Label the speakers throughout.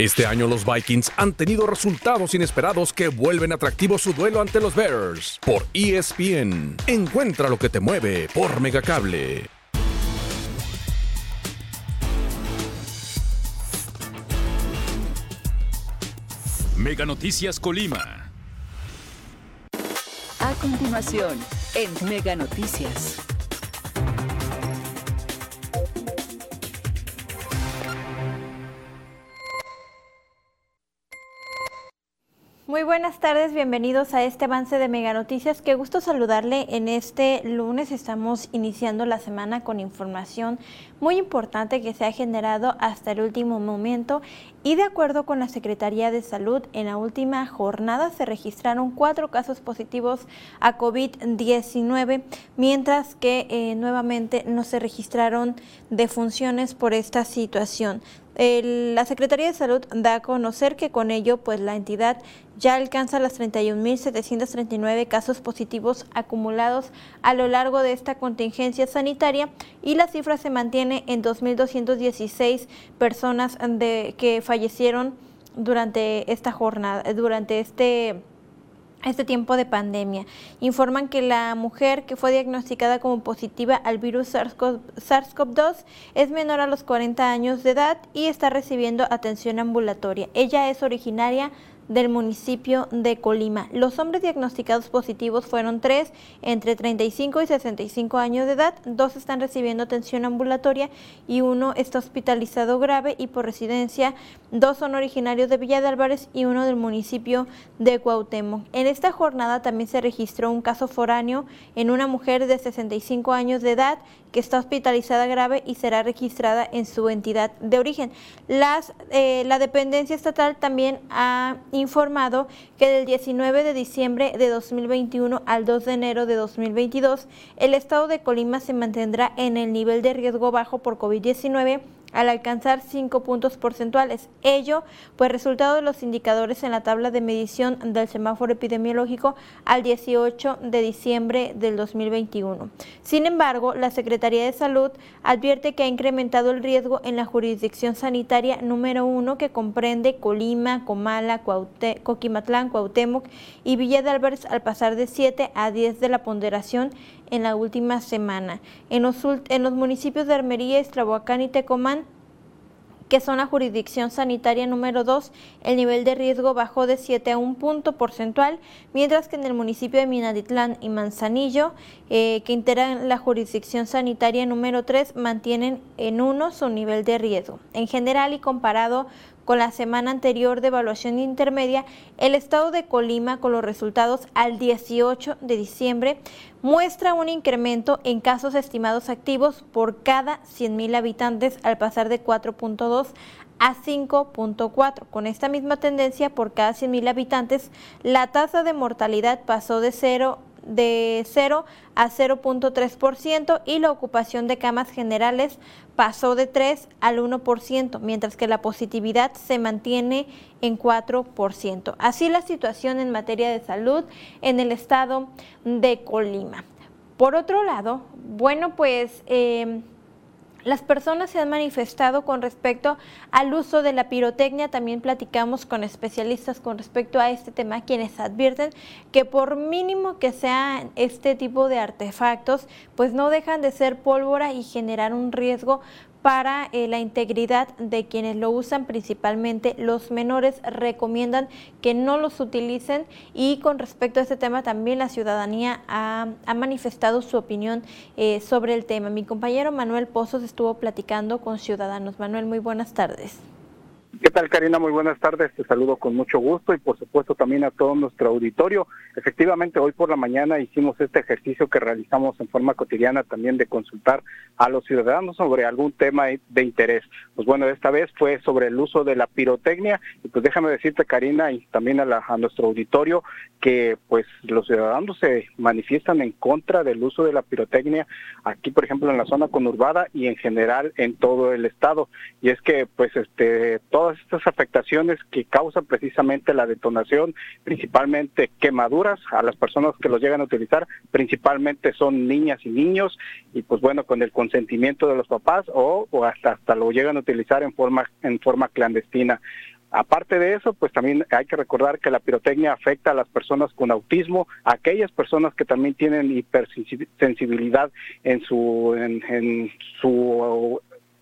Speaker 1: Este año los Vikings han tenido resultados inesperados que vuelven atractivo su duelo ante los Bears. Por ESPN, encuentra lo que te mueve por Megacable.
Speaker 2: Mega Noticias Colima.
Speaker 3: A continuación, en Mega Noticias.
Speaker 4: Muy buenas tardes, bienvenidos a este avance de Mega Noticias. Qué gusto saludarle en este lunes. Estamos iniciando la semana con información muy importante que se ha generado hasta el último momento y de acuerdo con la Secretaría de Salud, en la última jornada se registraron cuatro casos positivos a COVID-19, mientras que eh, nuevamente no se registraron defunciones por esta situación la Secretaría de Salud da a conocer que con ello pues la entidad ya alcanza las 31.739 casos positivos acumulados a lo largo de esta contingencia sanitaria y la cifra se mantiene en 2.216 personas de, que fallecieron durante esta jornada, durante este este tiempo de pandemia. Informan que la mujer que fue diagnosticada como positiva al virus SARS-CoV-2 es menor a los 40 años de edad y está recibiendo atención ambulatoria. Ella es originaria del municipio de Colima. Los hombres diagnosticados positivos fueron tres, entre 35 y 65 años de edad, dos están recibiendo atención ambulatoria y uno está hospitalizado grave y por residencia, dos son originarios de Villa de Álvarez y uno del municipio de Cuauhtémoc. En esta jornada también se registró un caso foráneo en una mujer de 65 años de edad que está hospitalizada grave y será registrada en su entidad de origen. Eh, la dependencia estatal también ha informado que del 19 de diciembre de 2021 al 2 de enero de 2022, el estado de Colima se mantendrá en el nivel de riesgo bajo por COVID-19 al alcanzar 5 puntos porcentuales. Ello, pues resultado de los indicadores en la tabla de medición del semáforo epidemiológico al 18 de diciembre del 2021. Sin embargo, la Secretaría de Salud advierte que ha incrementado el riesgo en la jurisdicción sanitaria número 1 que comprende Colima, Comala, Coquimatlán, Cuauhtémoc y Villa de Álvarez al pasar de 7 a 10 de la ponderación en la última semana. En los, en los municipios de Armería, Estraboacán y Tecomán, que son la jurisdicción sanitaria número 2, el nivel de riesgo bajó de 7 a 1 punto porcentual, mientras que en el municipio de Minatitlán y Manzanillo, eh, que integran la jurisdicción sanitaria número 3, mantienen en 1 su nivel de riesgo. En general y comparado con la semana anterior de evaluación intermedia, el estado de Colima, con los resultados al 18 de diciembre, muestra un incremento en casos estimados activos por cada 100.000 habitantes al pasar de 4.2 a 5.4. Con esta misma tendencia, por cada 100.000 habitantes, la tasa de mortalidad pasó de 0 de 0 a 0.3% y la ocupación de camas generales pasó de 3 al 1%, mientras que la positividad se mantiene en 4%. Así la situación en materia de salud en el estado de Colima. Por otro lado, bueno, pues... Eh, las personas se han manifestado con respecto al uso de la pirotecnia. También platicamos con especialistas con respecto a este tema, quienes advierten que por mínimo que sean este tipo de artefactos, pues no dejan de ser pólvora y generar un riesgo para eh, la integridad de quienes lo usan, principalmente los menores, recomiendan que no los utilicen y con respecto a este tema también la ciudadanía ha, manifestado su opinión eh, sobre el tema. Mi compañero Manuel Pozos estuvo platicando con ciudadanos. Manuel, muy buenas tardes.
Speaker 5: ¿Qué tal, Karina? Muy buenas tardes. Te saludo con mucho gusto y, por supuesto, también a todo nuestro auditorio. Efectivamente, hoy por la mañana hicimos este ejercicio que realizamos en forma cotidiana también de consultar a los ciudadanos sobre algún tema de interés. Pues bueno, esta vez fue sobre el uso de la pirotecnia y pues déjame decirte, Karina, y también a, a nuestro auditorio, que pues los ciudadanos se manifiestan en contra del uso de la pirotecnia aquí, por ejemplo, en la zona conurbada y en general en todo el estado. Y es que pues este todas estas afectaciones que causan precisamente la detonación, principalmente quemaduras a las personas que los llegan a utilizar, principalmente son niñas y niños, y pues bueno, con el consentimiento de los papás o, hasta, hasta lo llegan a utilizar en forma, en forma clandestina. Aparte de eso, pues también hay que recordar que la pirotecnia afecta a las personas con autismo, a aquellas personas que también tienen hipersensibilidad en su en, su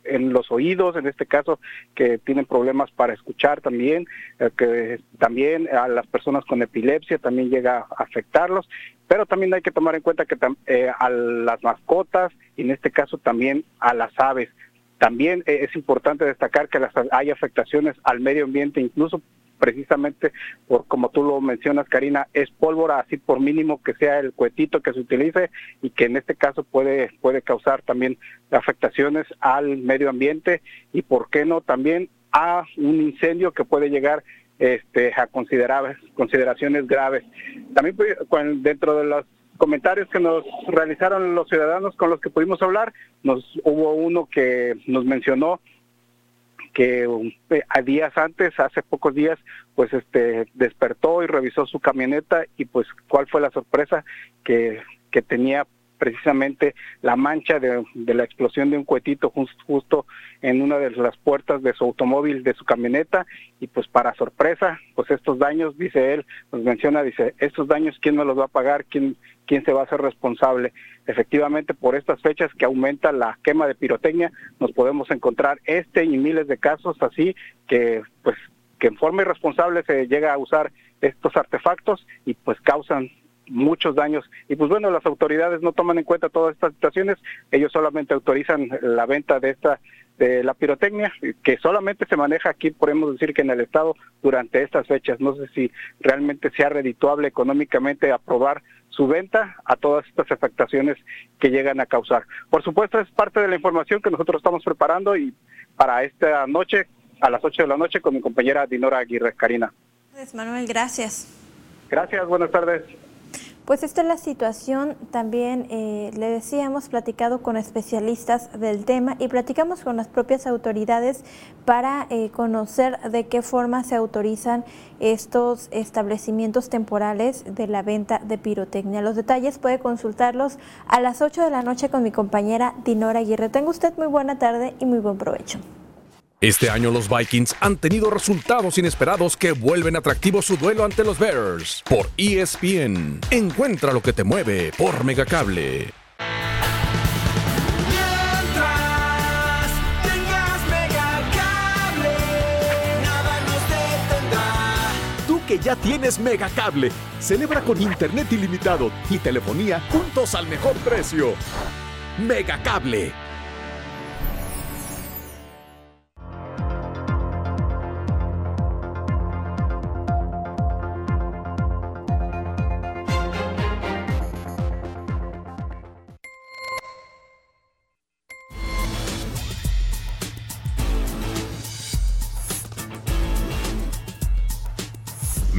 Speaker 5: en los oídos, en este caso, que tienen problemas para escuchar también, eh, que también a las personas con epilepsia también llega a afectarlos, pero también hay que tomar en cuenta que eh, a las mascotas y en este caso también a las aves. También eh, es importante destacar que las, hay afectaciones al medio ambiente, incluso precisamente por como tú lo mencionas, Karina, es pólvora, así por mínimo que sea el cuetito que se utilice y que en este caso puede, puede causar también afectaciones al medio ambiente y por qué no también a un incendio que puede llegar este, a considerar consideraciones graves. También pues, dentro de los comentarios que nos realizaron los ciudadanos con los que pudimos hablar, nos hubo uno que nos mencionó que eh, a días antes, hace pocos días, pues este despertó y revisó su camioneta y pues cuál fue la sorpresa que, que tenía precisamente la mancha de, la explosión de un cuetito justo en una de las puertas de su automóvil, de su camioneta, y pues para sorpresa, pues estos daños, dice él, nos menciona, dice, estos daños, ¿quién me los va a pagar? ¿Quién, quién se va a hacer responsable? Efectivamente, por estas fechas que aumenta la quema de pirotecnia, nos podemos encontrar este y miles de casos así que pues que en forma irresponsable se llega a usar estos artefactos y pues causan muchos daños. Y pues bueno, las autoridades no toman en cuenta todas estas situaciones, ellos solamente autorizan la venta de esta de la pirotecnia, que solamente se maneja aquí, podemos decir que en el estado durante estas fechas. No sé si realmente sea redituable económicamente aprobar su venta a todas estas afectaciones que llegan a causar. Por supuesto, es parte de la información que nosotros estamos preparando y para esta noche, a las 8 de la noche, con mi compañera Dinora Aguirre Karina.
Speaker 4: Manuel, gracias.
Speaker 5: Gracias, buenas tardes.
Speaker 4: Pues esta es la situación, también eh, le decía, hemos platicado con especialistas del tema y platicamos con las propias autoridades para eh, conocer de qué forma se autorizan estos establecimientos temporales de la venta de pirotecnia. Los detalles puede consultarlos a las 8 de la noche con mi compañera Dinora Aguirre. Tenga usted muy buena tarde y muy buen provecho.
Speaker 1: Este año los Vikings han tenido resultados inesperados que vuelven atractivo su duelo ante los Bears. Por ESPN, encuentra lo que te mueve por Megacable.
Speaker 6: Tú que ya tienes Megacable, celebra con internet ilimitado y telefonía juntos al mejor precio. Megacable